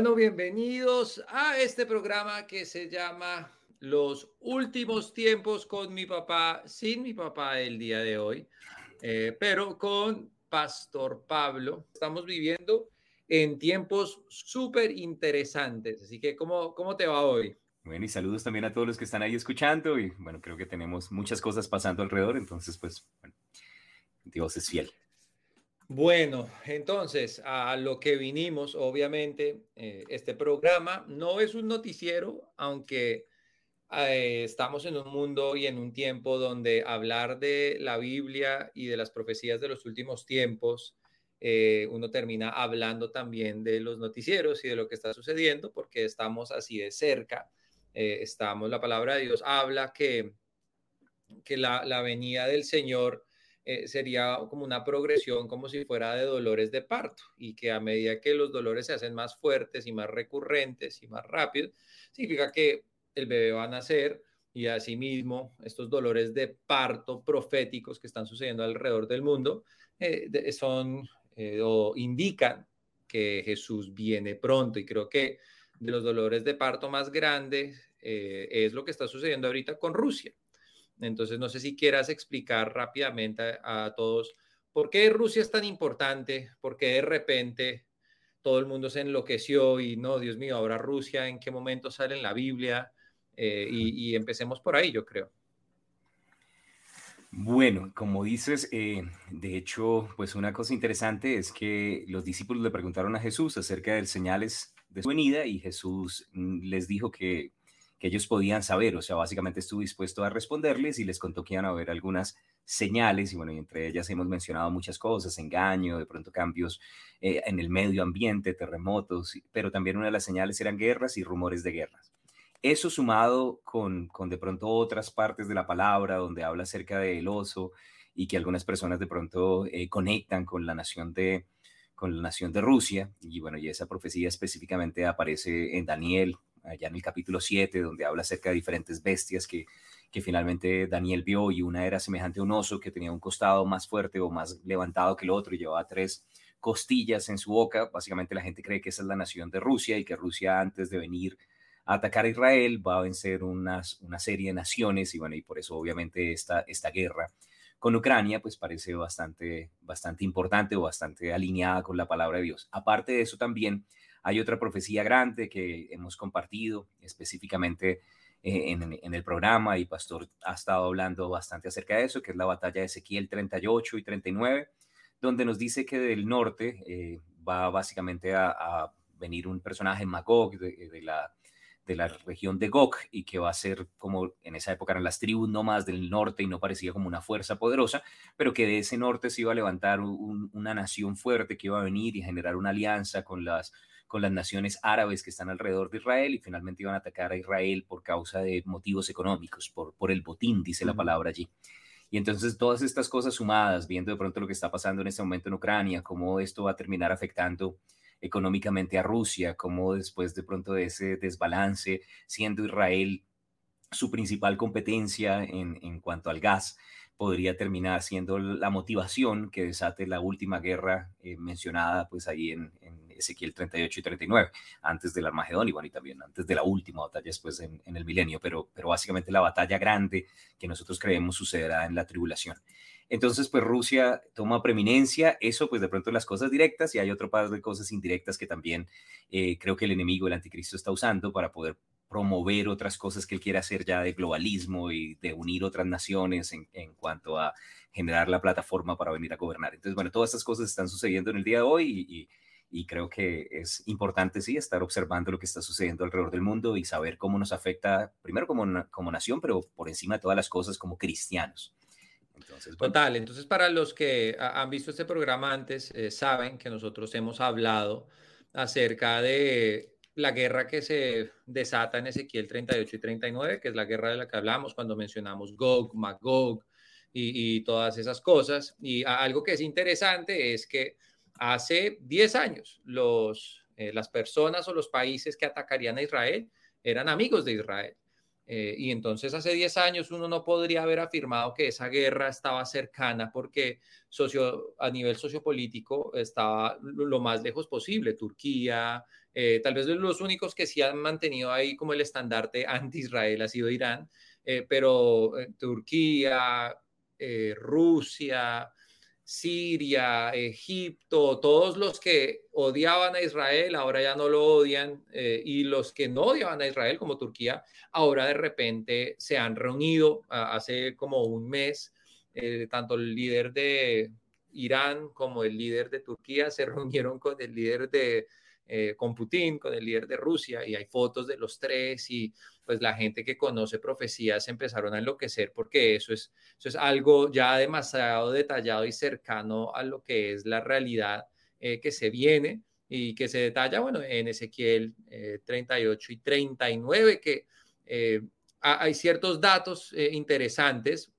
Bueno, bienvenidos a este programa que se llama Los últimos tiempos con mi papá, sin mi papá el día de hoy, eh, pero con Pastor Pablo. Estamos viviendo en tiempos súper interesantes, así que ¿cómo, ¿cómo te va hoy? Bueno, y saludos también a todos los que están ahí escuchando y bueno, creo que tenemos muchas cosas pasando alrededor, entonces pues, Dios es fiel. Bueno, entonces a lo que vinimos, obviamente, eh, este programa no es un noticiero, aunque eh, estamos en un mundo y en un tiempo donde hablar de la Biblia y de las profecías de los últimos tiempos, eh, uno termina hablando también de los noticieros y de lo que está sucediendo, porque estamos así de cerca. estamos, la palabra de Dios habla que, que la, la venida del Señor eh, sería como una progresión como si fuera de dolores de parto y que a medida que los dolores se hacen más fuertes y más recurrentes y más rápidos, significa que el bebé va a nacer y asimismo estos dolores de parto proféticos que están sucediendo alrededor del mundo eh, son eh, o indican que Jesús viene pronto y creo que de los dolores de parto más grandes es lo que está sucediendo ahorita con Rusia. Entonces, no sé si quieras explicar rápidamente a, todos por qué Rusia es tan importante, por qué de repente todo el mundo se enloqueció y no, Dios mío, ahora Rusia, ¿en qué momento sale en la Biblia? Eh, y, empecemos por ahí, yo creo. Bueno, como dices, eh, de hecho, pues una cosa interesante es que los discípulos le preguntaron a Jesús acerca de señales de su venida y Jesús mm, les dijo que que ellos podían saber, o sea, básicamente estuvo dispuesto a responderles y les contó que iban a haber algunas señales, y bueno, y entre ellas hemos mencionado muchas cosas, engaño, de pronto cambios eh, en el medio ambiente, terremotos, pero también una de las señales eran guerras y rumores de guerras. Eso sumado con, con de pronto otras partes de la palabra donde habla acerca del oso y que algunas personas de pronto eh, conectan con la nación de, con la nación de Rusia, y bueno, y esa profecía específicamente aparece en Daniel allá en el capítulo 7, donde habla acerca de diferentes bestias que, que finalmente Daniel vio y una era semejante a un oso que tenía un costado más fuerte o más levantado que el otro y llevaba tres costillas en su boca. Básicamente la gente cree que esa es la nación de Rusia y que Rusia antes de venir a atacar a Israel va a vencer unas, una serie de naciones y bueno, y por eso obviamente esta, esta guerra con Ucrania pues parece bastante, bastante importante o bastante alineada con la palabra de Dios. Aparte de eso también hay otra profecía grande que hemos compartido específicamente eh, en, el programa y Pastor ha estado hablando bastante acerca de eso, que es la batalla de Ezequiel 38 y 39, donde nos dice que del norte eh, va básicamente a, venir un personaje Magog de, la, de la región de Gog y que va a ser como en esa época eran las tribus más del norte y no parecía como una fuerza poderosa, pero que de ese norte se iba a levantar una nación fuerte que iba a venir y generar una alianza con las con las naciones árabes que están alrededor de Israel y finalmente iban a atacar a Israel por causa de motivos económicos, por, por el botín, dice la palabra allí. Y entonces todas estas cosas sumadas, viendo de pronto lo que está pasando en este momento en Ucrania, cómo esto va a terminar afectando económicamente a Rusia, cómo después de pronto de ese desbalance, siendo Israel su principal competencia en, en cuanto al gas, podría terminar siendo la motivación que desate la última guerra eh, mencionada pues ahí en, Ezequiel 38 y 39, antes del Armagedón y bueno, y también antes de la última batalla después en, el milenio, pero, pero básicamente la batalla grande que nosotros creemos sucederá en la tribulación. Entonces, pues Rusia toma preeminencia, eso pues de pronto las cosas directas y hay otro par de cosas indirectas que también eh, creo que el enemigo, el anticristo, está usando para poder promover otras cosas que él quiere hacer ya de globalismo y de unir otras naciones en, cuanto a generar la plataforma para venir a gobernar. Entonces, bueno, todas estas cosas están sucediendo en el día de hoy y, creo que es importante, sí, estar observando lo que está sucediendo alrededor del mundo y saber cómo nos afecta, primero como, como nación, pero por encima de todas las cosas como cristianos. Entonces, Total, entonces para los que han visto este programa antes, eh, saben que nosotros hemos hablado acerca de la guerra que se desata en Ezequiel 38 y 39, que es la guerra de la que hablamos cuando mencionamos Gog, Magog y, todas esas cosas. Y algo que es interesante es que hace 10 años los, eh, las personas o los países que atacarían a Israel eran amigos de Israel. Eh, y entonces hace 10 años uno no podría haber afirmado que esa guerra estaba cercana porque socio, a nivel sociopolítico estaba lo más lejos posible. Turquía, eh, tal vez los únicos que sí han mantenido ahí como el estandarte anti-Israel ha sido Irán, eh, pero Turquía, Rusia, Siria, Egipto, todos los que odiaban a Israel ahora ya no lo odian eh, y los que no odiaban a Israel como Turquía ahora de repente se han reunido hace como un mes, eh, tanto el líder de Irán como el líder de Turquía se reunieron con el líder de eh, con Putin, con el líder de Rusia, y hay fotos de los tres, y pues la gente que conoce profecías empezaron a enloquecer porque eso es, eso es algo ya demasiado detallado y cercano a lo que es la realidad eh, que se viene y que se detalla, bueno, en Ezequiel 38 eh, y 39, que hay ciertos datos interesantes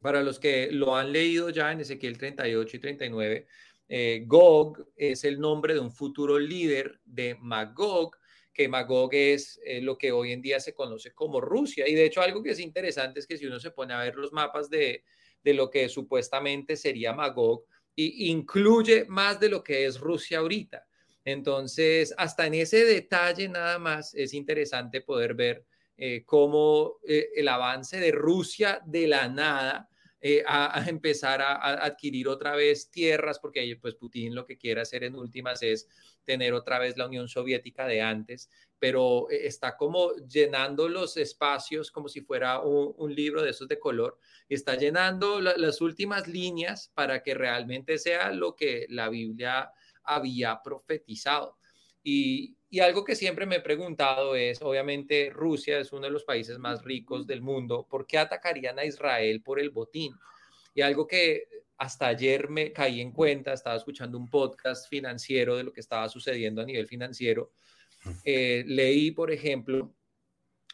para los que lo han leído ya en Ezequiel 38 y 39 eh, Gog es el nombre de un futuro líder de Magog, que Magog es eh, lo que hoy en día se conoce como Rusia. Y de hecho algo que es interesante es que si uno se pone a ver los mapas de, lo que supuestamente sería Magog, y incluye más de lo que es Rusia ahorita. Entonces, hasta en ese detalle nada más es interesante poder ver eh, cómo el avance de Rusia de la nada eh, a, empezar a, adquirir otra vez tierras, porque pues Putin lo que quiere hacer en últimas es tener otra vez la Unión Soviética de antes, pero eh, está como llenando los espacios como si fuera un, libro de esos de color, está llenando las últimas líneas para que realmente sea lo que la Biblia había profetizado. Y, y algo que siempre me he preguntado es, obviamente Rusia es uno de los países más ricos del mundo, ¿por qué atacarían a Israel por el botín? Y algo que hasta ayer me caí en cuenta, estaba escuchando un podcast financiero de lo que estaba sucediendo a nivel financiero. Eh, leí, por ejemplo,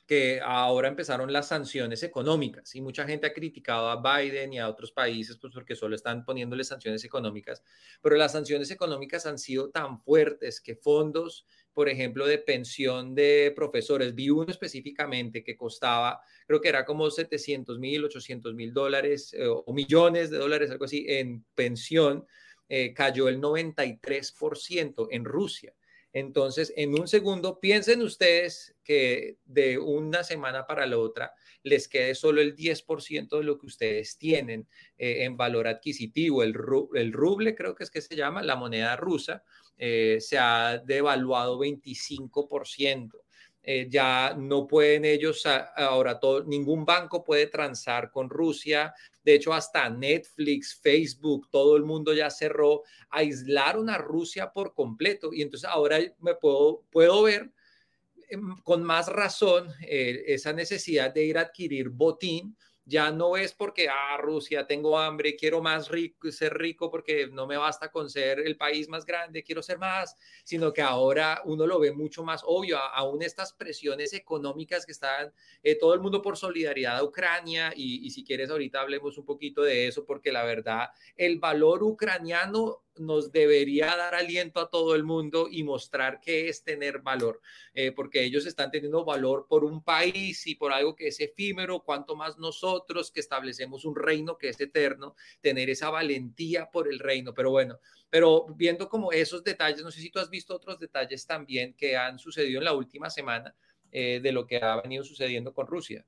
que ahora empezaron las sanciones económicas y mucha gente ha criticado a Biden y a otros países pues porque solo están poniéndole sanciones económicas, pero las sanciones económicas han sido tan fuertes que fondos, por ejemplo, de pensión de profesores, vi uno específicamente que costaba, creo que era como 700 mil, 800 mil dólares eh, o millones de dólares, algo así, en pensión, eh, cayó el 93% en Rusia. Entonces, en un segundo, piensen ustedes que de una semana para la otra les quede solo el 10% de lo que ustedes tienen eh, en valor adquisitivo. El, el, ruble, creo que es que se llama, la moneda rusa, eh, se ha devaluado 25%. Eh, ya no pueden ellos, ahora todo, ningún banco puede transar con Rusia. De hecho, hasta Netflix, Facebook, todo el mundo ya cerró, aislaron a Rusia por completo. Y entonces ahora me puedo, puedo ver em, con más razón eh, esa necesidad de ir a adquirir botín ya no es porque, ah, Rusia, tengo hambre, quiero más rico, ser rico porque no me basta con ser el país más grande, quiero ser más, sino que ahora uno lo ve mucho más obvio, aún estas presiones económicas que están eh, todo el mundo por solidaridad a Ucrania y, y si quieres ahorita hablemos un poquito de eso porque la verdad, el valor ucraniano nos debería dar aliento a todo el mundo y mostrar qué es tener valor, eh, porque ellos están teniendo valor por un país y por algo que es efímero, cuanto más nosotros que establecemos un reino que es eterno, tener esa valentía por el reino. Pero bueno, pero viendo como esos detalles, no sé si tú has visto otros detalles también que han sucedido en la última semana eh, de lo que ha venido sucediendo con Rusia.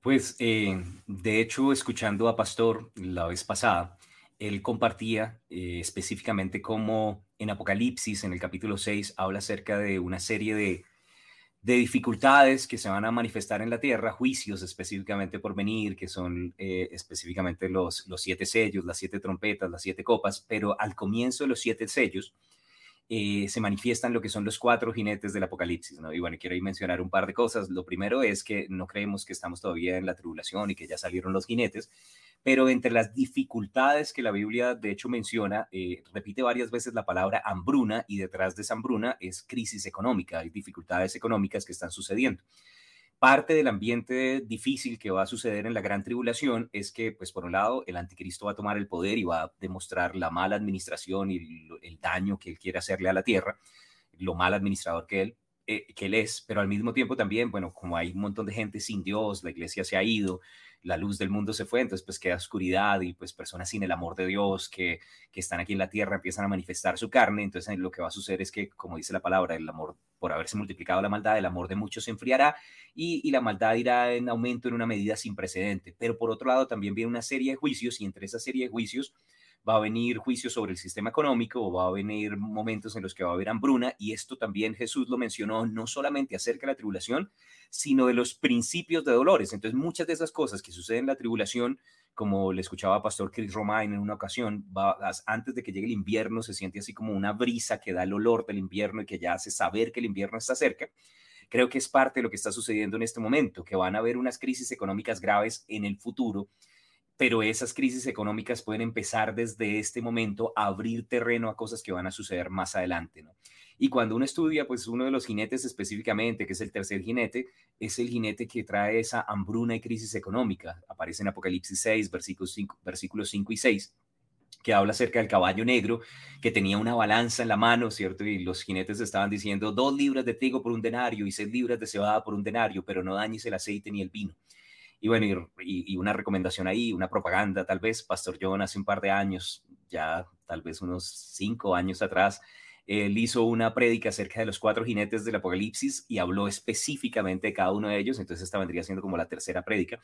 Pues, eh, de hecho, escuchando a Pastor la vez pasada, él compartía eh, específicamente cómo en Apocalipsis, en el capítulo 6, habla acerca de una serie de, dificultades que se van a manifestar en la tierra, juicios específicamente por venir, que son eh, específicamente los, los siete sellos, las siete trompetas, las siete copas, pero al comienzo de los siete sellos eh, se manifiestan lo que son los cuatro jinetes del Apocalipsis, ¿no? Y bueno, quiero mencionar un par de cosas. Lo primero es que no creemos que estamos todavía en la tribulación y que ya salieron los jinetes, pero entre las dificultades que la Biblia de hecho menciona, eh, repite varias veces la palabra hambruna y detrás de esa hambruna es crisis económica, hay dificultades económicas que están sucediendo. Parte del ambiente difícil que va a suceder en la gran tribulación es que, pues por un lado, el anticristo va a tomar el poder y va a demostrar la mala administración y el daño que él quiere hacerle a la tierra, lo mal administrador que él eh, que Él es, pero al mismo tiempo también, bueno, como hay un montón de gente sin Dios, la iglesia se ha ido, la luz del mundo se fue, entonces pues queda oscuridad y pues personas sin el amor de Dios que, que están aquí en la tierra empiezan a manifestar su carne, entonces lo que va a suceder es que, como dice la palabra, el amor, por haberse multiplicado la maldad, el amor de muchos se enfriará y, y la maldad irá en aumento en una medida sin precedente. Pero por otro lado también viene una serie de juicios y entre esa serie de juicios va a venir juicios sobre el sistema económico o va a venir momentos en los que va a haber hambruna y esto también Jesús lo mencionó no solamente acerca de la tribulación, sino de los principios de dolores. Entonces muchas de esas cosas que suceden en la tribulación, como le escuchaba Pastor Chris Romain en una ocasión, va, antes de que llegue el invierno se siente así como una brisa que da el olor del invierno y que ya hace saber que el invierno está cerca creo que es parte de lo que está sucediendo en este momento, que van a haber unas crisis económicas graves en el futuro pero esas crisis económicas pueden empezar desde este momento a abrir terreno a cosas que van a suceder más adelante, ¿no? Y cuando uno estudia, pues uno de los jinetes específicamente, que es el tercer jinete, es el jinete que trae esa hambruna y crisis económica. Aparece en Apocalipsis 6, versículos 5, versículos 5 y 6 que habla acerca del caballo negro, que tenía una balanza en la mano, ¿cierto? Y los jinetes estaban diciendo, dos libras de trigo por un denario y seis libras de cebada por un denario, pero no dañes el aceite ni el vino. Y bueno, y, una recomendación ahí, una propaganda, tal vez, Pastor John hace un par de años, ya tal vez unos cinco años atrás, él hizo una prédica acerca de los cuatro jinetes del Apocalipsis y habló específicamente de cada uno de ellos, entonces esta vendría siendo como la tercera prédica.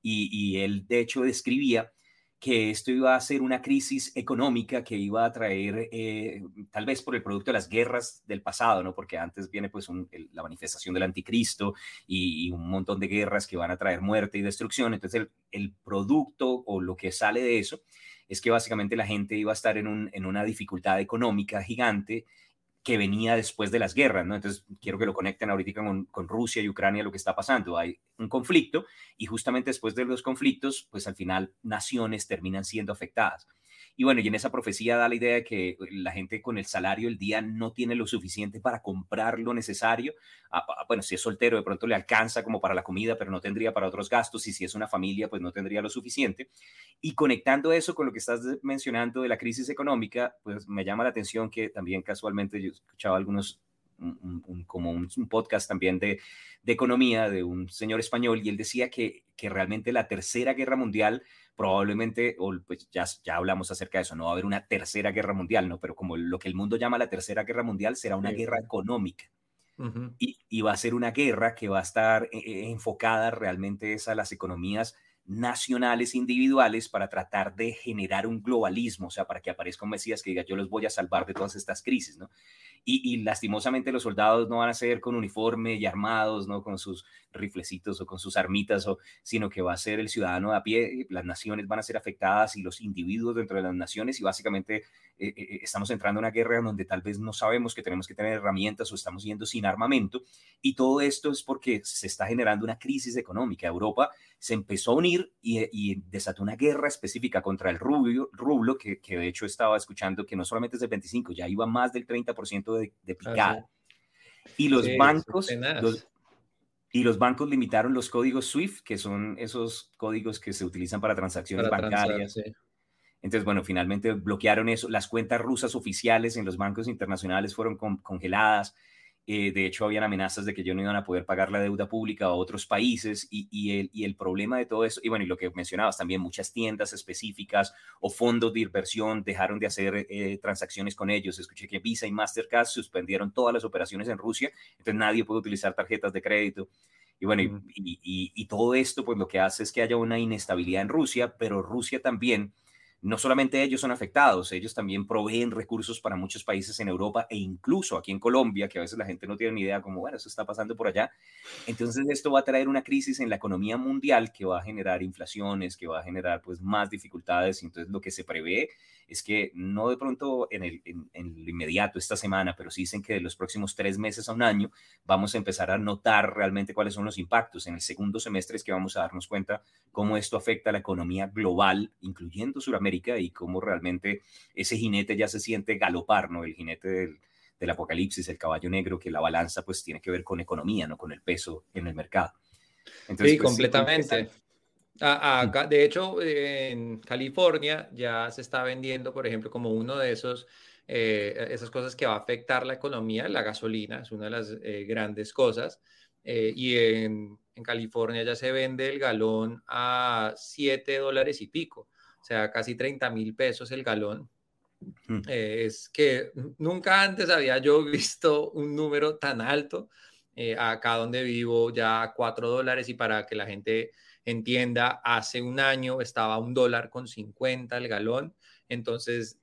Y, y él, de hecho, describía que esto iba a ser una crisis económica que iba a traer, eh, tal vez por el producto de las guerras del pasado, ¿no? Porque antes viene pues la manifestación del anticristo y, un montón de guerras que van a traer muerte y destrucción. Entonces el, producto o lo que sale de eso es que básicamente la gente iba a estar en una dificultad económica gigante que venía después de las guerras, ¿no? Entonces, quiero que lo conecten ahorita con, con, Rusia y Ucrania, lo que está pasando. Hay un conflicto y justamente después de los conflictos, pues al final naciones terminan siendo afectadas. Y bueno, y en esa profecía da la idea de que la gente con el salario del día no tiene lo suficiente para comprar lo necesario. Bueno, si es soltero, de pronto le alcanza como para la comida, pero no tendría para otros gastos. Y si es una familia, pues no tendría lo suficiente. Y conectando eso con lo que estás mencionando de la crisis económica, pues me llama la atención que también casualmente yo escuchaba algunos como un, podcast también de, de, economía de un señor español y él decía que, que realmente la tercera guerra mundial probablemente, o pues ya, ya hablamos acerca de eso, no va a haber una tercera guerra mundial, ¿no? Pero como lo que el mundo llama la tercera guerra mundial será una guerra económica. y, y, va a ser una guerra que va a estar eh, eh, enfocada realmente a las economías nacionales individuales para tratar de generar un globalismo, o sea, para que aparezca un Mesías que diga, yo los voy a salvar de todas estas crisis, ¿no? Y, lastimosamente los soldados no van a ser con uniforme y armados, ¿no? Con sus riflecitos o con sus armitas, o, sino que va a ser el ciudadano a pie, las naciones van a ser afectadas y los individuos dentro de las naciones y básicamente eh, eh, estamos entrando en una guerra donde tal vez no sabemos que tenemos que tener herramientas o estamos yendo sin armamento y todo esto es porque se está generando una crisis económica. Europa se empezó a unir y, desató una guerra específica contra el rubio, rublo, que, que, de hecho estaba escuchando que no solamente es del 25, ya iba más del 30% de, de ah, picada. Y los bancos... y los bancos limitaron los códigos SWIFT, que son esos códigos que se utilizan para transacciones bancarias. Entonces, bueno, finalmente bloquearon eso. Las cuentas rusas oficiales en los bancos internacionales fueron congeladas. Eh, de hecho, habían amenazas de que yo no iban a poder pagar la deuda pública a otros países y, el, y el problema de todo eso, y bueno, y lo que mencionabas también, muchas tiendas específicas o fondos de inversión dejaron de hacer eh, transacciones con ellos. Escuché que Visa y Mastercard suspendieron todas las operaciones en Rusia, entonces nadie puede utilizar tarjetas de crédito. Y bueno, y, y todo esto pues lo que hace es que haya una inestabilidad en Rusia, pero Rusia también no solamente ellos son afectados, ellos también proveen recursos para muchos países en Europa e incluso aquí en Colombia, que a veces la gente no tiene ni idea cómo, bueno, eso está pasando por allá. Entonces esto va a traer una crisis en la economía mundial que va a generar inflaciones, que va a generar pues más dificultades. Entonces lo que se prevé es que no de pronto en el, en, lo inmediato esta semana, pero sí dicen que de los próximos tres meses a un año vamos a empezar a notar realmente cuáles son los impactos. En el segundo semestre es que vamos a darnos cuenta cómo esto afecta a la economía global, incluyendo Sudamérica, y cómo realmente ese jinete ya se siente galopar, ¿no? El jinete del, del apocalipsis, el caballo negro, que la balanza pues tiene que ver con economía, no con el peso en el mercado. Entonces, sí, pues, completamente. De hecho, en California ya se está vendiendo, por ejemplo, como uno de esos esas cosas que va a afectar la economía, la gasolina es una de las grandes cosas. y en, en, California ya se vende el galón a 7 dólares y pico, o sea, casi 30 mil pesos el galón. Mm. es que nunca antes había yo visto un número tan alto. acá donde vivo ya 4 dólares y para que la gente entienda, hace un año estaba un dólar con 50 el galón, entonces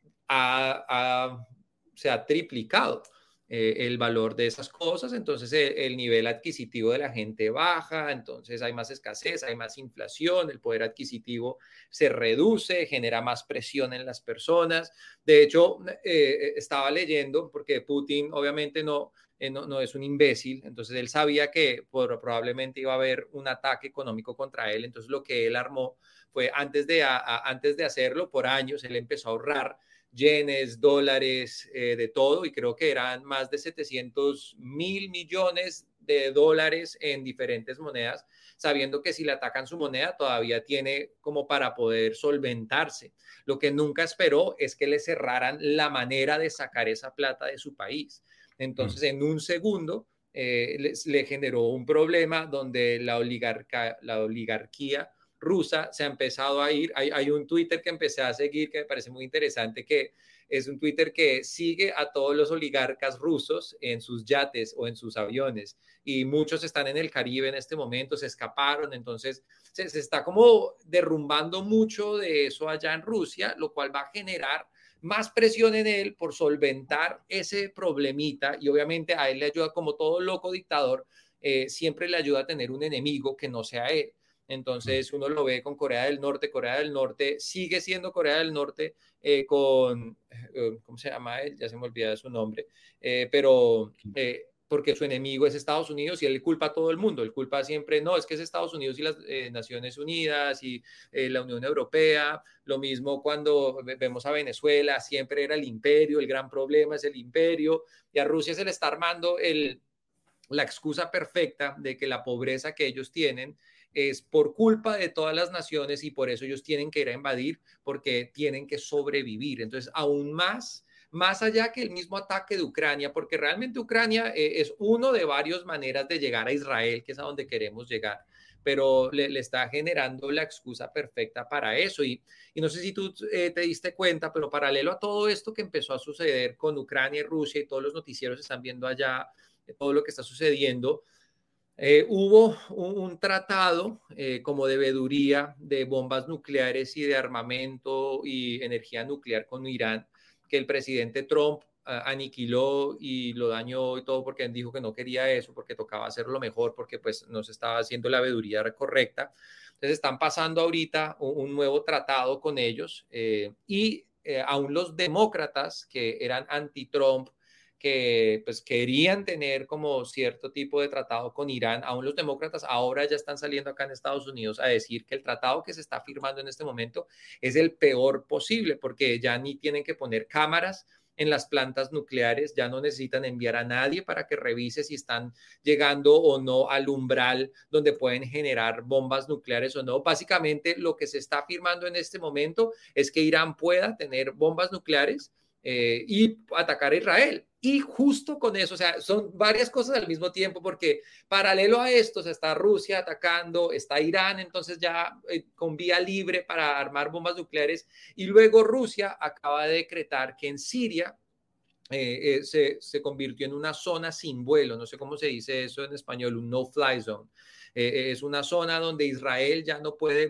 se ha triplicado eh, el valor de esas cosas, entonces eh, el, nivel adquisitivo de la gente baja, entonces hay más escasez, hay más inflación, el poder adquisitivo se reduce, genera más presión en las personas. De hecho, eh, estaba leyendo, porque Putin obviamente no, no, es un imbécil, entonces él sabía que probablemente iba a haber un ataque económico contra él, entonces lo que él armó fue antes de, antes de hacerlo, por años, él empezó a ahorrar yenes, dólares, eh, de todo, y creo que eran más de 700 mil millones de dólares en diferentes monedas, sabiendo que si le atacan su moneda todavía tiene como para poder solventarse. Lo que nunca esperó es que le cerraran la manera de sacar esa plata de su país. Entonces, en un segundo, eh, le, generó un problema donde la, la oligarquía rusa se ha empezado a ir. Hay, un Twitter que empecé a seguir que me parece muy interesante, que es un Twitter que sigue a todos los oligarcas rusos en sus yates o en sus aviones y muchos están en el Caribe en este momento, se escaparon, entonces se, se está como derrumbando mucho de eso allá en Rusia, lo cual va a generar más presión en él por solventar ese problemita y obviamente a él le ayuda como todo loco dictador, eh, siempre le ayuda a tener un enemigo que no sea él. Entonces uno lo ve con Corea del Norte. Corea del Norte sigue siendo Corea del Norte eh, con, eh, ¿cómo se llama él? Ya se me olvida su nombre, eh, pero porque su enemigo es Estados Unidos y él culpa a todo el mundo. Él culpa siempre, no, es que es Estados Unidos y las Naciones Unidas y la Unión Europea. Lo mismo cuando vemos a Venezuela, siempre era el imperio, el gran problema es el imperio y a Rusia se le está armando el, la excusa perfecta de que la pobreza que ellos tienen es por culpa de todas las naciones y por eso ellos tienen que ir a invadir porque tienen que sobrevivir. Entonces, aún más, más allá que el mismo ataque de Ucrania, porque realmente Ucrania eh, es uno de varias maneras de llegar a Israel, que es a donde queremos llegar pero le, está generando la excusa perfecta para eso. Y, y no sé si tú eh, te diste cuenta, pero paralelo a todo esto que empezó a suceder con Ucrania y Rusia y todos los noticieros están viendo allá todo lo que está sucediendo, eh, hubo un, tratado eh, como debeduría de bombas nucleares y de armamento y energía nuclear con Irán, que el presidente Trump ah, aniquiló y lo dañó y todo porque dijo que no quería eso, porque tocaba hacerlo mejor, porque pues no se estaba haciendo la veeduría correcta. Entonces están pasando ahorita un, nuevo tratado con ellos eh, y aún los demócratas que eran anti-Trump que pues querían tener como cierto tipo de tratado con Irán, aún los demócratas ahora ya están saliendo acá en Estados Unidos a decir que el tratado que se está firmando en este momento es el peor posible porque ya ni tienen que poner cámaras en las plantas nucleares, ya no necesitan enviar a nadie para que revise si están llegando o no al umbral donde pueden generar bombas nucleares o no. Básicamente lo que se está firmando en este momento es que Irán pueda tener bombas nucleares eh, y atacar a Israel. Y justo con eso, o sea, son varias cosas al mismo tiempo, porque paralelo a esto, está Rusia atacando, está Irán, entonces ya eh, con vía libre para armar bombas nucleares, y luego Rusia acaba de decretar que en Siria eh, se, se, convirtió en una zona sin vuelo, no sé cómo se dice eso en español, un no-fly zone. es una zona donde Israel ya no puede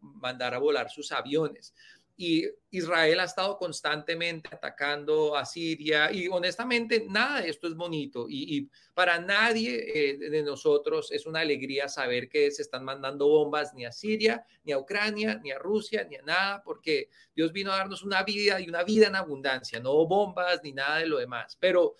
mandar a volar sus aviones y Israel ha estado constantemente atacando a Siria y honestamente nada de esto es bonito y, para nadie eh, de nosotros es una alegría saber que se están mandando bombas ni a Siria, ni a Ucrania, ni a Rusia, ni a nada, porque Dios vino a darnos una vida y una vida en abundancia, no bombas ni nada de lo demás. Pero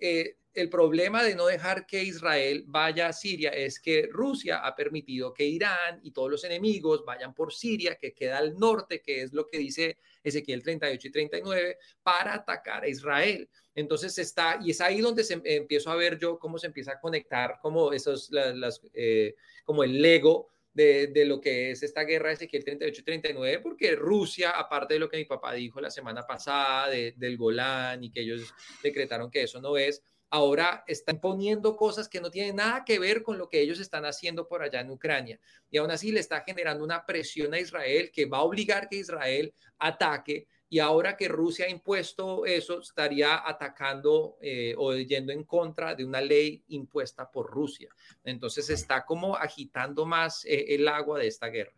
eh, el problema de no dejar que Israel vaya a Siria es que Rusia ha permitido que Irán y todos los enemigos vayan por Siria, que queda al norte, que es lo que dice Ezequiel 38 y 39, para atacar a Israel. Entonces está, y es ahí donde se, empiezo a ver yo cómo se empieza a conectar como esos, las, eh, como el Lego de, lo que es esta guerra de Ezequiel 38 y 39, porque Rusia, aparte de lo que mi papá dijo la semana pasada del Golán y que ellos decretaron que eso no es, ahora están poniendo cosas que no tienen nada que ver con lo que ellos están haciendo por allá en Ucrania. Y aún así le está generando una presión a Israel que va a obligar que Israel ataque. Y ahora que Rusia ha impuesto eso, estaría atacando eh, o yendo en contra de una ley impuesta por Rusia. Entonces está como agitando más eh, el agua de esta guerra.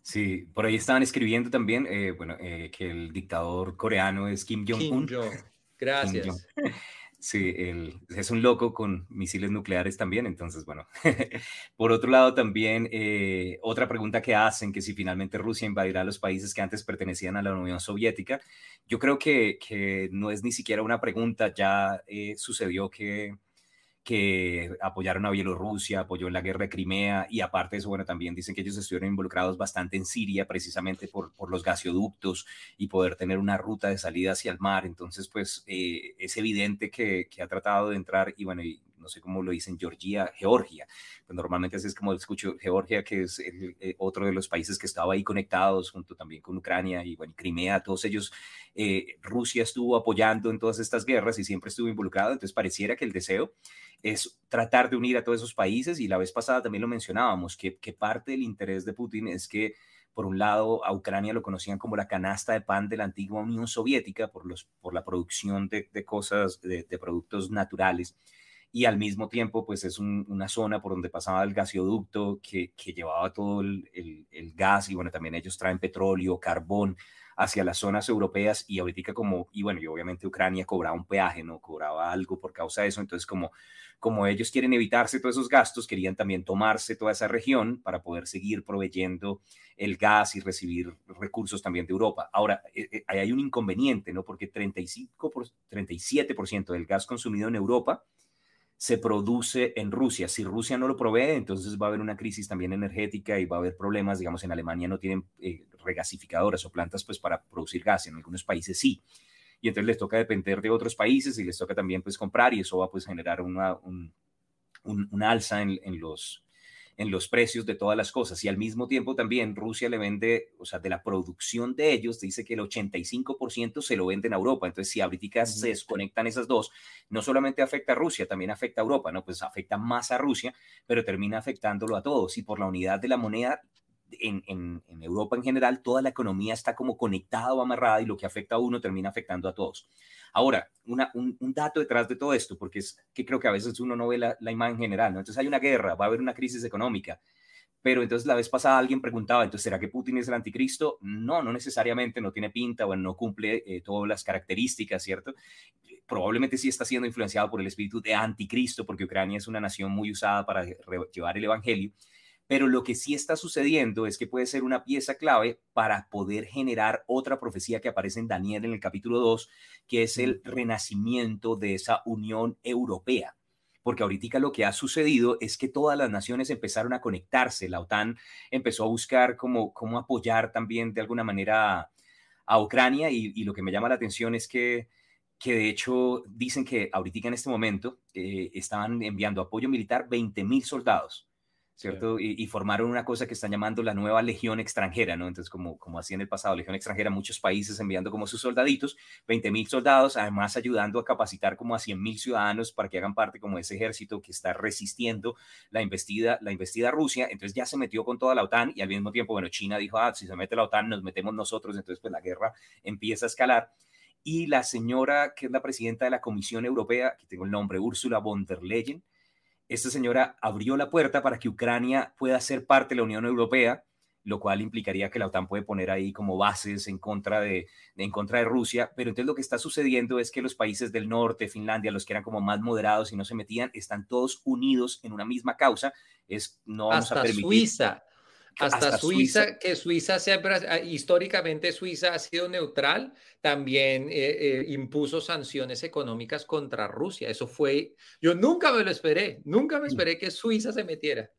Sí, por ahí estaban escribiendo también, eh, bueno, que el dictador coreano es Kim Jong-un. Gracias. Sí, es un loco con misiles nucleares también, entonces, bueno. Por otro lado, también eh, otra pregunta que hacen, que si finalmente Rusia invadirá los países que antes pertenecían a la Unión Soviética, yo creo que, que no es ni siquiera una pregunta, ya eh, sucedió que que apoyaron a Bielorrusia, apoyó en la guerra de Crimea y aparte de eso, bueno, también dicen que ellos estuvieron involucrados bastante en Siria precisamente por, por los gasoductos y poder tener una ruta de salida hacia el mar. Entonces, pues eh, es evidente que, que, ha tratado de entrar y bueno, no sé cómo lo dicen, Georgia, Georgia. Pues normalmente así es como escucho Georgia, que es eh, otro de los países que estaba ahí conectados junto también con Ucrania y bueno, Crimea, todos ellos. Eh, Rusia estuvo apoyando en todas estas guerras y siempre estuvo involucrado, entonces pareciera que el deseo es tratar de unir a todos esos países y la vez pasada también lo mencionábamos, que, que parte del interés de Putin es que por un lado, a Ucrania lo conocían como la canasta de pan de la antigua Unión Soviética por, los, por la producción de, de cosas, de, de, productos naturales. Y al mismo tiempo, pues es una zona por donde pasaba el gasoducto que, que llevaba todo el, el, el, gas. Y bueno, también ellos traen petróleo, carbón hacia las zonas europeas y ahorita como, y bueno, y obviamente Ucrania cobraba un peaje, ¿no? Cobraba algo por causa de eso. Entonces, como como ellos quieren evitarse todos esos gastos, querían también tomarse toda esa región para poder seguir proveyendo el gas y recibir recursos también de Europa. Ahora, eh, eh, hay un inconveniente, ¿no? Porque 35 por, 37% del gas consumido en Europa se produce en Rusia. Si Rusia no lo provee, entonces va a haber una crisis también energética y va a haber problemas. Digamos, en Alemania no tienen eh, regasificadoras o plantas pues para producir gas, en algunos países sí y entonces les toca depender de otros países y les toca también pues comprar y eso va pues generar una, un, un, alza en, en, los, en los precios de todas las cosas. Y al mismo tiempo también Rusia le vende, o sea, de la producción de ellos, dice que el 85% se lo venden a Europa, entonces si ahorita se desconectan esas dos, no solamente afecta a Rusia, también afecta a Europa, ¿no? Pues afecta más a Rusia, pero termina afectándolo a todos. Y por la unidad de la moneda en, Europa en general, toda la economía está como conectada o amarrada y lo que afecta a uno termina afectando a todos. Ahora, un, dato detrás de todo esto, porque es que creo que a veces uno no ve la, imagen general, ¿no? Entonces hay una guerra, va a haber una crisis económica, pero entonces la vez pasada alguien preguntaba, entonces, ¿será que Putin es el anticristo? No, no necesariamente, no tiene pinta, bueno, no cumple eh, todas las características, ¿cierto? Probablemente sí está siendo influenciado por el espíritu de anticristo, porque Ucrania es una nación muy usada para llevar el evangelio, pero lo que sí está sucediendo es que puede ser una pieza clave para poder generar otra profecía que aparece en Daniel en el capítulo 2, que es el renacimiento de esa Unión Europea. Porque ahorita lo que ha sucedido es que todas las naciones empezaron a conectarse. La OTAN empezó a buscar cómo, cómo apoyar también de alguna manera a, Ucrania y, lo que me llama la atención es que que de hecho dicen que ahorita en este momento eh, estaban enviando apoyo militar 20 mil soldados ¿cierto? Y, formaron una cosa que están llamando la nueva legión extranjera, ¿no? Entonces, como, como hacía en el pasado, legión extranjera, muchos países enviando como sus soldaditos, 20 mil soldados, además ayudando a capacitar como a 100 mil ciudadanos para que hagan parte como de ese ejército que está resistiendo la investida, la investida Rusia. Entonces ya se metió con toda la OTAN y al mismo tiempo, bueno, China dijo, ah, si se mete la OTAN, nos metemos nosotros, entonces pues la guerra empieza a escalar y la señora que es la presidenta de la Comisión Europea, aquí tengo el nombre, Ursula von der Leyen, esta señora abrió la puerta para que Ucrania pueda ser parte de la Unión Europea, lo cual implicaría que la OTAN puede poner ahí como bases en contra de, en contra de Rusia, pero entonces lo que está sucediendo es que los países del norte, Finlandia, los que eran como más moderados y no se metían, están todos unidos en una misma causa, es no vamos a permitir Suiza hasta, Suiza, que Suiza siempre, ah, históricamente Suiza ha sido neutral, también eh, eh, impuso sanciones económicas contra Rusia. Eso fue, yo nunca me lo esperé, nunca me mm. esperé que Suiza se metiera.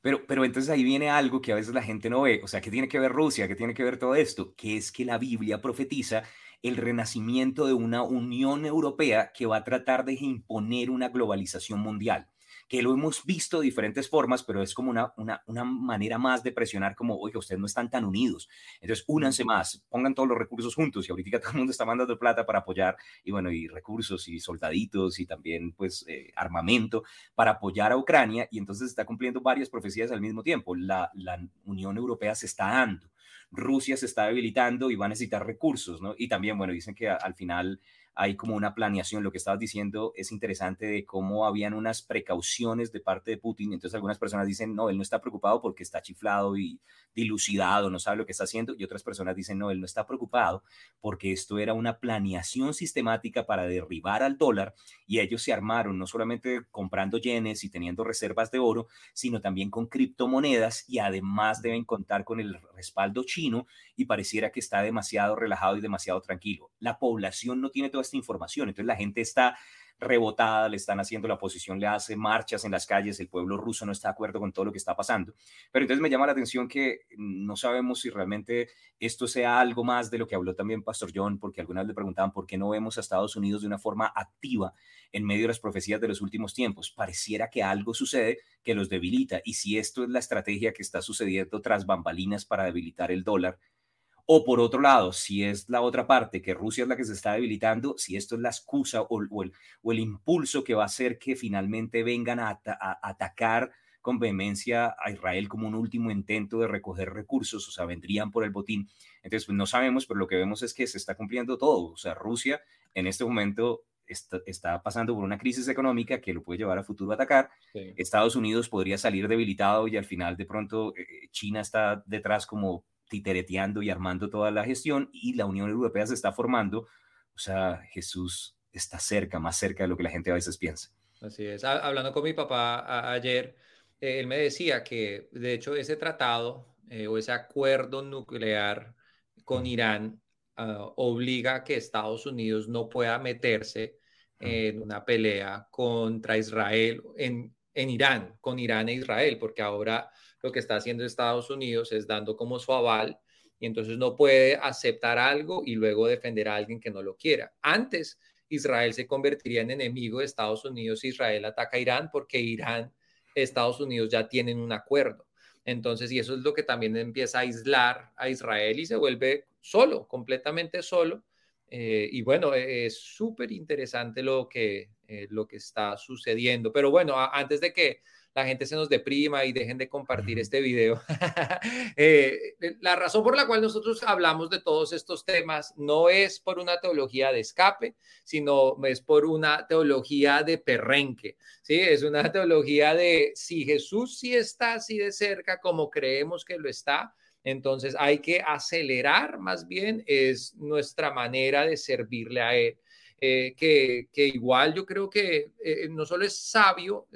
Pero, pero entonces ahí viene algo que a veces la gente no ve, o sea, ¿qué tiene que ver Rusia? ¿Qué tiene que ver todo esto? Que es que la Biblia profetiza el renacimiento de una Unión Europea que va a tratar de imponer una globalización mundial. Que lo hemos visto de diferentes formas, pero es como una, una, una manera más de presionar como, oiga, ustedes no están tan unidos. Entonces, únanse más, pongan todos los recursos juntos y ahorita todo el mundo está mandando plata para apoyar y bueno, y recursos y soldaditos y también pues eh, armamento para apoyar a Ucrania y entonces está cumpliendo varias profecías al mismo tiempo. La, la Unión Europea se está dando. Rusia se está debilitando y va a necesitar recursos, ¿no? Y también, bueno, dicen que al final hay como una planeación. Lo que estabas diciendo es interesante de cómo habían unas precauciones de parte de Putin. Entonces algunas personas dicen, no, él no está preocupado porque está chiflado y dilucidado, no sabe lo que está haciendo. Y otras personas dicen, no, él no está preocupado porque esto era una planeación sistemática para derribar al dólar y ellos se armaron no solamente comprando yenes y teniendo reservas de oro, sino también con criptomonedas y además deben contar con el respaldo chino y pareciera que está demasiado relajado y demasiado tranquilo. La población no tiene esta información, entonces la gente está rebotada, le están haciendo la oposición, le hace marchas en las calles, el pueblo ruso no está de acuerdo con todo lo que está pasando. Pero entonces me llama la atención que no sabemos si realmente esto sea algo más de lo que habló también Pastor John, porque algunas le preguntaban por qué no vemos a Estados Unidos de una forma activa en medio de las profecías de los últimos tiempos. Pareciera que algo sucede que los debilita. Y si esto es la estrategia que está sucediendo tras bambalinas para debilitar el dólar, o por otro lado, si es la otra parte, que Rusia es la que se está debilitando, si esto es la excusa o, el, impulso que va a hacer que finalmente vengan a, atacar con vehemencia a Israel como un último intento de recoger recursos, o sea, vendrían por el botín. Entonces, pues no sabemos, pero lo que vemos es que se está cumpliendo todo. O sea, Rusia en este momento está, pasando por una crisis económica que lo puede llevar a futuro a atacar. Estados Unidos podría salir debilitado y al final de pronto eh, China está detrás como titereteando y armando toda la gestión y la Unión Europea se está formando. O sea, Jesús está cerca, más cerca de lo que la gente a veces piensa. Así es. Hablando con mi papá ayer, eh, él me decía que, de hecho, ese tratado eh, o ese acuerdo nuclear con Irán ah, obliga a que Estados Unidos no pueda meterse en una pelea contra Israel en, en Irán, con Irán e Israel, porque ahora lo que está haciendo Estados Unidos es dando como su aval y entonces no puede aceptar algo y luego defender a alguien que no lo quiera. Antes, Israel se convertiría en enemigo de Estados Unidos Israel ataca a Irán porque Irán, Estados Unidos ya tienen un acuerdo. Entonces, y eso es lo que también empieza a aislar a Israel y se vuelve solo, completamente solo. Eh, y bueno, e, es súper interesante lo que, eh, lo que está sucediendo. Pero bueno, antes de que la gente se nos deprima y dejen de compartir este video. Eh, la razón por la cual nosotros hablamos de todos estos temas no es por una teología de escape, sino es por una teología de perrenque, ¿sí? Es una teología de si Jesús sí está así de cerca como creemos que lo está, entonces hay que acelerar más bien es nuestra manera de servirle a Él. Eh, que, que, igual yo creo que eh, no solo es sabio,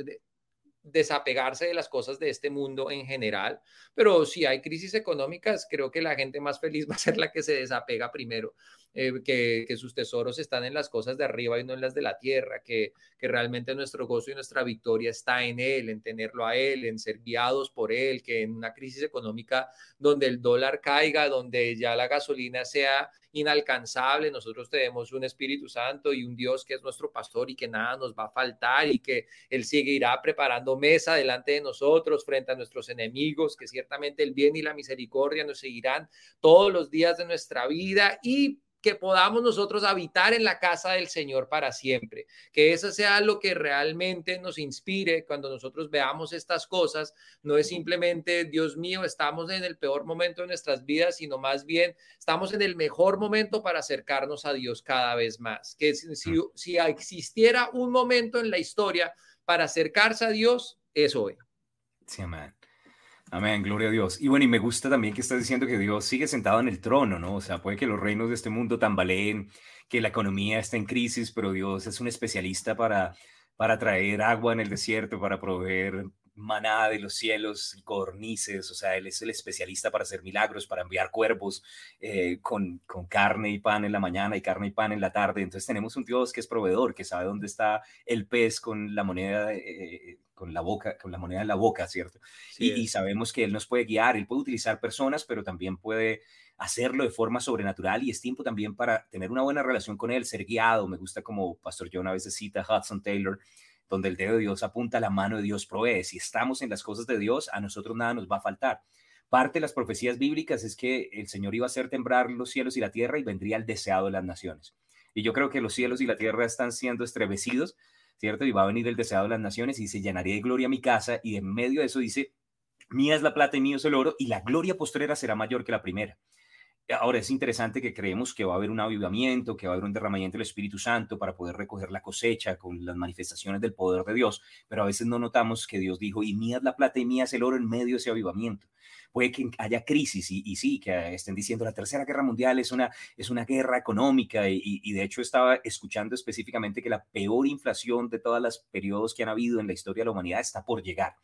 desapegarse de las cosas de este mundo en general, pero si hay crisis económicas, creo que la gente más feliz va a ser la que se desapega primero, eh, que, sus tesoros están en las cosas de arriba y no en las de la tierra, que, que realmente nuestro gozo y nuestra victoria está en Él, en tenerlo a Él, en ser guiados por Él, que en una crisis económica donde el dólar caiga, donde ya la gasolina sea inalcanzable, nosotros tenemos un Espíritu Santo y un Dios que es nuestro pastor y que nada nos va a faltar y que Él seguirá preparando mesa delante de nosotros frente a nuestros enemigos, que ciertamente el bien y la misericordia nos seguirán todos los días de nuestra vida y que podamos nosotros habitar en la casa del Señor para siempre. Que eso sea lo que realmente nos inspire cuando nosotros veamos estas cosas. No es simplemente, Dios mío, estamos en el peor momento de nuestras vidas, sino más bien estamos en el mejor momento para acercarnos a Dios cada vez más. Que si, si existiera un momento en la historia para acercarse a Dios, es hoy. Sí, amén. Amén, gloria a Dios. Y bueno, y me gusta también que estás diciendo que Dios sigue sentado en el trono, ¿no? O sea, puede que los reinos de este mundo tambaleen, que la economía está en crisis, pero Dios es un especialista para, para traer agua en el desierto, para proveer maná de los cielos, cornices, o sea, Él es el especialista para hacer milagros, para enviar cuervos eh, con, con, carne y pan en la mañana y carne y pan en la tarde. Entonces tenemos un Dios que es proveedor, que sabe dónde está el pez con la moneda, eh, con la boca, con la moneda en la boca, ¿cierto? y, y sabemos que Él nos puede guiar, Él puede utilizar personas, pero también puede hacerlo de forma sobrenatural y es tiempo también para tener una buena relación con Él, ser guiado. Me gusta como Pastor John a veces cita Hudson Taylor, donde el dedo de Dios apunta, la mano de Dios provee. Si estamos en las cosas de Dios, a nosotros nada nos va a faltar. Parte de las profecías bíblicas es que el Señor iba a hacer temblar los cielos y la tierra y vendría el deseado de las naciones. Y yo creo que los cielos y la tierra están siendo estremecidos, ¿cierto? Y va a venir el deseado de las naciones y se llenaría de gloria mi casa y en medio de eso dice, mía es la plata y mío es el oro y la gloria postrera será mayor que la primera. Ahora es interesante que creemos que va a haber un avivamiento, que va a haber un derramamiento del Espíritu Santo para poder recoger la cosecha con las manifestaciones del poder de Dios, pero a veces no notamos que Dios dijo, y mía es la plata y mía es el oro en medio de ese avivamiento. Puede que haya crisis y, sí, que estén diciendo la Tercera Guerra Mundial es una, es una guerra económica y, y de hecho estaba escuchando específicamente que la peor inflación de todos los periodos que han habido en la historia de la humanidad está por llegar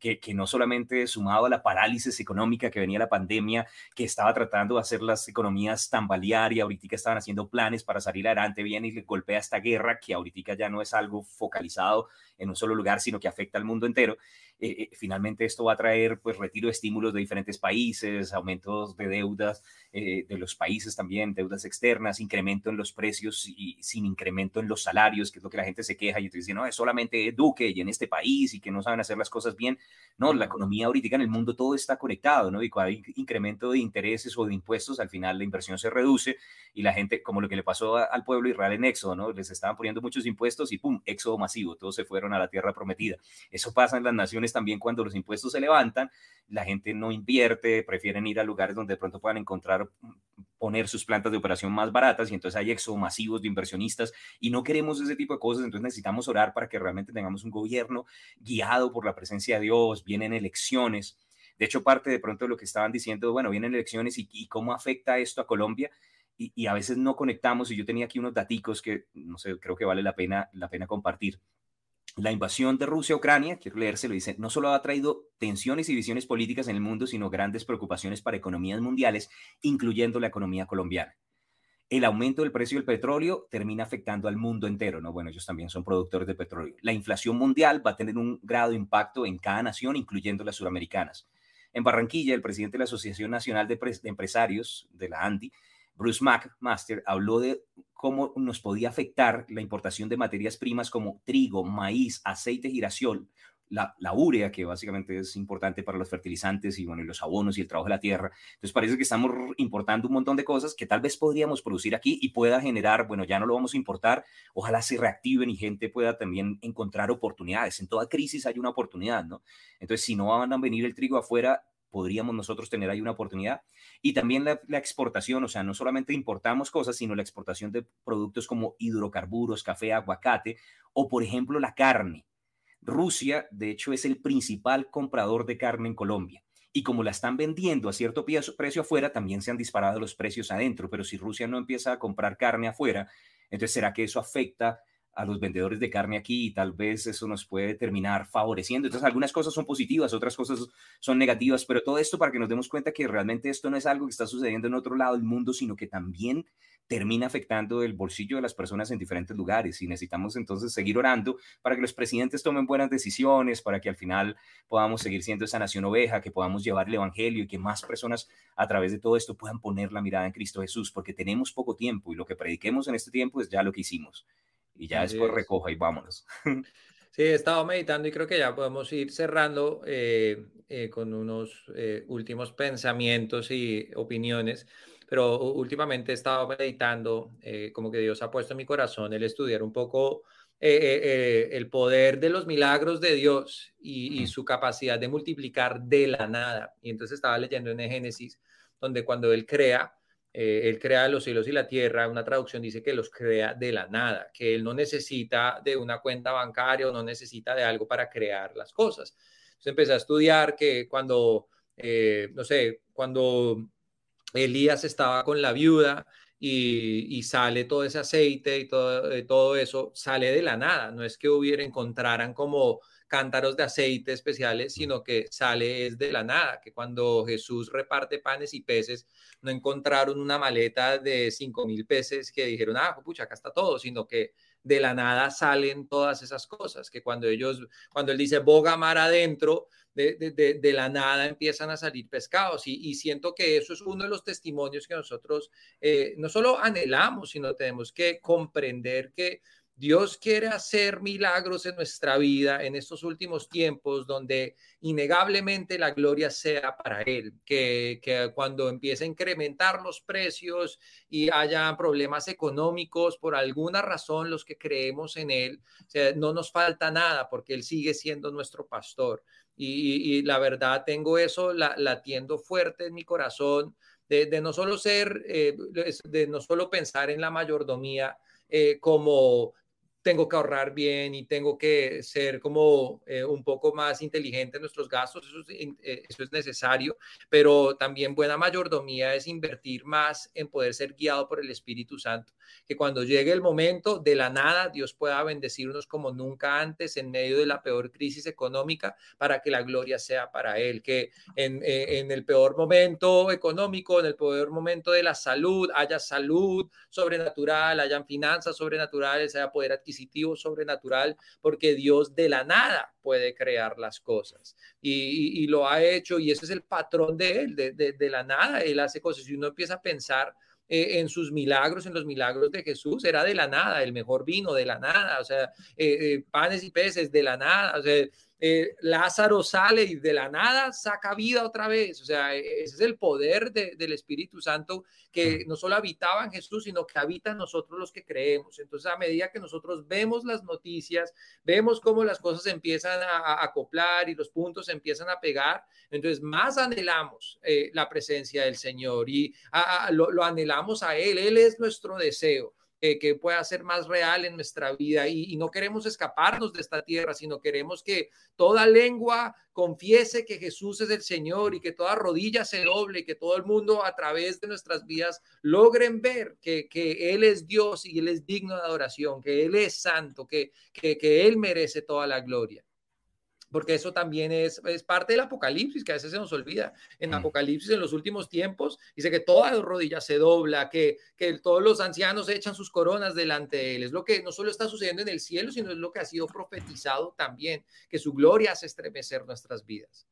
que, no solamente sumado a la parálisis económica que venía la pandemia, que estaba tratando de hacer las economías tambalear y ahorita estaban haciendo planes para salir adelante, viene y le golpea esta guerra que ahorita ya no es algo focalizado en un solo lugar, sino que afecta al mundo entero. Eh, eh, finalmente esto va a traer pues retiro de estímulos de diferentes países, aumentos de deudas eh, de los países también, deudas externas, incremento en los precios y sin incremento en los salarios, que es lo que la gente se queja y te dice, no, es solamente Duque y en este país y que no saben hacer las cosas bien. No, la economía ahorita en el mundo todo está conectado, ¿no? Y cuando hay incremento de intereses o de impuestos, al final la inversión se reduce y la gente, como lo que le pasó al pueblo Israel en Éxodo, ¿no? Les estaban poniendo muchos impuestos y ¡pum! Éxodo masivo, todos se fueron a la tierra prometida. Eso pasa en las naciones también cuando los impuestos se levantan, la gente no invierte, prefieren ir a lugares donde de pronto puedan encontrar poner sus plantas de operación más baratas y entonces hay éxodo masivos de inversionistas y no queremos ese tipo de cosas, entonces necesitamos orar para que realmente tengamos un gobierno guiado por la presencia de Dios, vienen elecciones. De hecho, parte de pronto de lo que estaban diciendo, bueno, vienen elecciones y, y cómo afecta esto a Colombia, y, y, a veces no conectamos y yo tenía aquí unos daticos que no sé, creo que vale la pena, la pena compartir la invasión de Rusia a Ucrania, quiero leérselo, dice, no solo ha traído tensiones y divisiones políticas en el mundo, sino grandes preocupaciones para economías mundiales, incluyendo la economía colombiana. El aumento del precio del petróleo termina afectando al mundo entero, ¿no? Bueno, ellos también son productores de petróleo. La inflación mundial va a tener un grado de impacto en cada nación, incluyendo las suramericanas. En Barranquilla, el presidente de la Asociación Nacional de, de Empresarios, de la ANDI, Bruce McMaster, habló de cómo nos podía afectar la importación de materias primas como trigo, maíz, aceite girasol, la, la, urea, que básicamente es importante para los fertilizantes y, bueno, y los abonos y el trabajo de la tierra. Entonces parece que estamos importando un montón de cosas que tal vez podríamos producir aquí y pueda generar, bueno, ya no lo vamos a importar, ojalá se reactiven y gente pueda también encontrar oportunidades. En toda crisis hay una oportunidad, ¿no? Entonces, si no van a venir el trigo afuera, podríamos nosotros tener ahí una oportunidad. Y también la, exportación, o sea, no solamente importamos cosas, sino la exportación de productos como hidrocarburos, café, aguacate o, por ejemplo, la carne. Rusia, de hecho, es el principal comprador de carne en Colombia. Y como la están vendiendo a cierto precio afuera, también se han disparado los precios adentro. Pero si Rusia no empieza a comprar carne afuera, entonces ¿será que eso afecta a los vendedores de carne aquí y tal vez eso nos puede terminar favoreciendo. Entonces, algunas cosas son positivas, otras cosas son negativas, pero todo esto para que nos demos cuenta que realmente esto no es algo que está sucediendo en otro lado del mundo, sino que también termina afectando el bolsillo de las personas en diferentes lugares y necesitamos entonces seguir orando para que los presidentes tomen buenas decisiones, para que al final podamos seguir siendo esa nación oveja, que podamos llevar el Evangelio y que más personas a través de todo esto puedan poner la mirada en Cristo Jesús, porque tenemos poco tiempo y lo que prediquemos en este tiempo es ya lo que hicimos y ya después recoja y vámonos. Sí, he estado meditando y creo que ya podemos ir cerrando eh, eh, con unos eh, últimos pensamientos y opiniones, pero últimamente he estado meditando, como que Dios ha puesto en mi corazón el estudiar un poco el poder de los milagros de Dios y, y, su capacidad de multiplicar de la nada. Y entonces estaba leyendo en Génesis, donde cuando Él crea, eh, él crea los cielos y la tierra, una traducción dice que los crea de la nada, que él no necesita de una cuenta bancaria o no necesita de algo para crear las cosas. Entonces empecé a estudiar que cuando, eh, no sé, cuando Elías estaba con la viuda y, sale todo ese aceite y todo, eh, todo eso, sale de la nada, no es que hubiera, encontraran como cántaros de aceite especiales, sino que sale es de la nada, que cuando Jesús reparte panes y peces, no encontraron una maleta de cinco mil peces que dijeron, ah, pucha, acá está todo, sino que de la nada salen todas esas cosas, que cuando ellos, cuando él dice boga mar adentro, de, de, de, la nada empiezan a salir pescados y, y, siento que eso es uno de los testimonios que nosotros eh, no solo anhelamos, sino tenemos que comprender que Dios quiere hacer milagros en nuestra vida en estos últimos tiempos donde innegablemente la gloria sea para Él, que, cuando empiece a incrementar los precios y haya problemas económicos por alguna razón los que creemos en Él, no nos falta nada porque Él sigue siendo nuestro pastor. Y, la verdad tengo eso la, latiendo fuerte en mi corazón de, no solo ser, eh, de no solo pensar en la mayordomía eh, como tengo que ahorrar bien y tengo que ser como eh, un poco más inteligente en nuestros gastos, eh, eso es, necesario, pero también buena mayordomía es invertir más en poder ser guiado por el Espíritu Santo, que cuando llegue el momento de la nada, Dios pueda bendecirnos como nunca antes en medio de la peor crisis económica para que la gloria sea para Él, que en, eh, en el peor momento económico, en el peor momento de la salud, haya salud sobrenatural, hayan finanzas sobrenaturales, haya poder adquisitivo sobrenatural, porque Dios de la nada puede crear las cosas. Y, lo ha hecho y ese es el patrón de Él, de, la nada. Él hace cosas y uno empieza a pensar eh, en sus milagros, en los milagros de Jesús, era de la nada, el mejor vino de la nada, o sea, eh, eh, panes y peces de la nada, o sea, eh, Lázaro sale y de la nada saca vida otra vez. O sea, e-, ese es el poder del Espíritu Santo que no solo habitaba en Jesús, sino que habita en nosotros los que creemos. Entonces, a medida que nosotros vemos las noticias, vemos cómo las cosas empiezan a, acoplar y los puntos empiezan a pegar, entonces más anhelamos eh, la presencia del Señor y lo anhelamos a Él. Él es nuestro deseo que pueda ser más real en nuestra vida y, no queremos escaparnos de esta tierra, sino queremos que toda lengua confiese que Jesús es el Señor y que toda rodilla se doble que todo el mundo a través de nuestras vidas logren ver que, que Él es Dios y Él es digno de adoración, que Él es santo, que, que, que Él merece toda la gloria porque eso también es, es parte del Apocalipsis, que a veces se nos olvida. En mm. Apocalipsis, en los últimos tiempos, dice que toda rodilla se dobla, que, que todos los ancianos echan sus coronas delante de él. Es lo que no solo está sucediendo en el cielo, sino es lo que ha sido profetizado también, que su gloria hace estremecer nuestras vidas.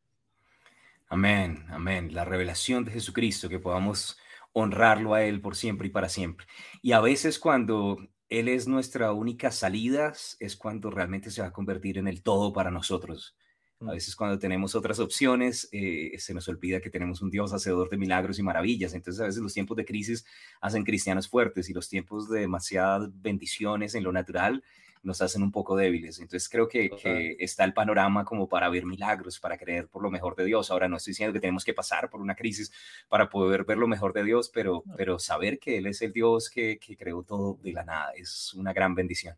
Amén, amén. La revelación de Jesucristo, que podamos honrarlo a Él por siempre y para siempre. Y a veces cuando él es nuestra única salida, es cuando realmente se va a convertir en el todo para nosotros. A mm. veces cuando tenemos otras opciones, eh, se nos olvida que tenemos un Dios hacedor de milagros y maravillas. Entonces a veces los tiempos de crisis hacen cristianos fuertes y los tiempos de demasiadas bendiciones en lo natural nos hacen un poco débiles. Entonces creo que, está el panorama como para ver milagros, para creer por lo mejor de Dios. Ahora no estoy diciendo que tenemos que pasar por una crisis para poder ver lo mejor de Dios, pero, pero saber que Él es el Dios que, que creó todo de la nada es una gran bendición.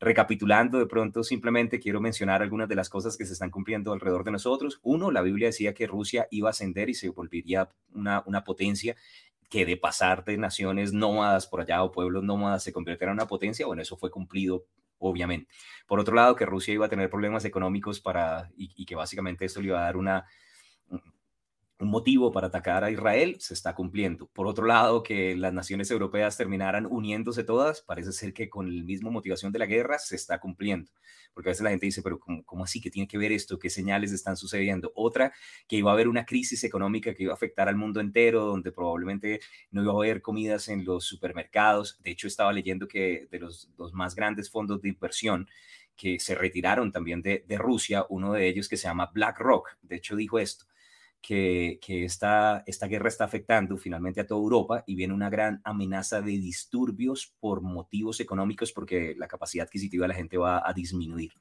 Recapitulando, de pronto simplemente quiero mencionar algunas de las cosas que se están cumpliendo alrededor de nosotros. Uno, la Biblia decía que Rusia iba a ascender y se volvería una, una potencia que de pasar de naciones nómadas por allá o pueblos nómadas se convirtiera en una potencia. Bueno, eso fue cumplido obviamente. Por otro lado, que Rusia iba a tener problemas económicos para, y, que básicamente esto le iba a dar una, un motivo para atacar a Israel se está cumpliendo. Por otro lado, que las naciones europeas terminaran uniéndose todas, parece ser que con la misma motivación de la guerra se está cumpliendo. Porque a veces la gente dice, pero ¿cómo, así? ¿Qué tiene que ver esto? ¿Qué señales están sucediendo? Otra, que iba a haber una crisis económica que iba a afectar al mundo entero, donde probablemente no iba a haber comidas en los supermercados. De hecho, estaba leyendo que de los, dos más grandes fondos de inversión, que se retiraron también de, de Rusia, uno de ellos que se llama BlackRock, de hecho dijo esto, que, esta, esta guerra está afectando finalmente a toda Europa y viene una gran amenaza de disturbios por motivos económicos porque la capacidad adquisitiva de la gente va a disminuir.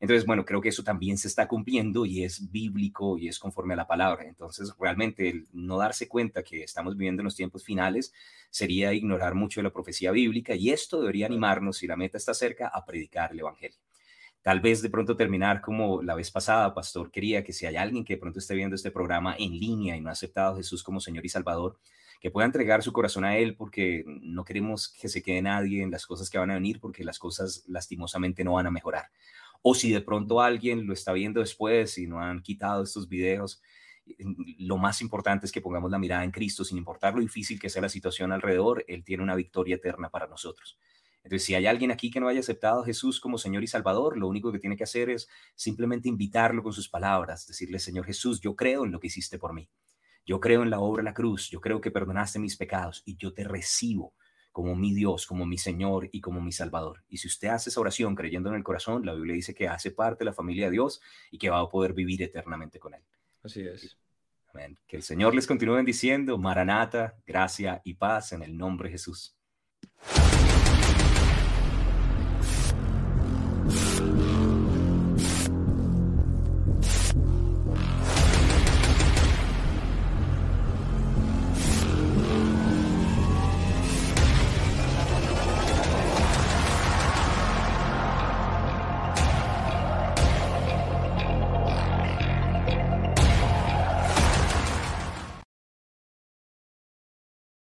Entonces, bueno, creo que eso también se está cumpliendo y es bíblico y es conforme a la palabra. Entonces, realmente el no darse cuenta que estamos viviendo en los tiempos finales sería ignorar mucho de la profecía bíblica y esto debería animarnos, si la meta está cerca, a predicar el Evangelio. Tal vez de pronto terminar como la vez pasada, pastor, quería que si hay alguien que de pronto esté viendo este programa en línea y no ha aceptado a Jesús como Señor y Salvador, que pueda entregar su corazón a Él porque no queremos que se quede nadie en las cosas que van a venir porque las cosas lastimosamente no van a mejorar. O si de pronto alguien lo está viendo después y no han quitado estos videos, lo más importante es que pongamos la mirada en Cristo, sin importar lo difícil que sea la situación alrededor, Él tiene una victoria eterna para nosotros. Entonces, si hay alguien aquí que no haya aceptado a Jesús como Señor y Salvador, lo único que tiene que hacer es simplemente invitarlo con sus palabras, decirle, Señor Jesús, yo creo en lo que hiciste por mí. Yo creo en la obra de la cruz, yo creo que perdonaste mis pecados y yo te recibo como mi Dios, como mi Señor y como mi Salvador. Y si usted hace esa oración creyendo en el corazón, la Biblia dice que hace parte de la familia de Dios y que va a poder vivir eternamente con Él. Así es. Amén. Que el Señor les continúe bendiciendo. Maranata, gracia y paz en el nombre de Jesús.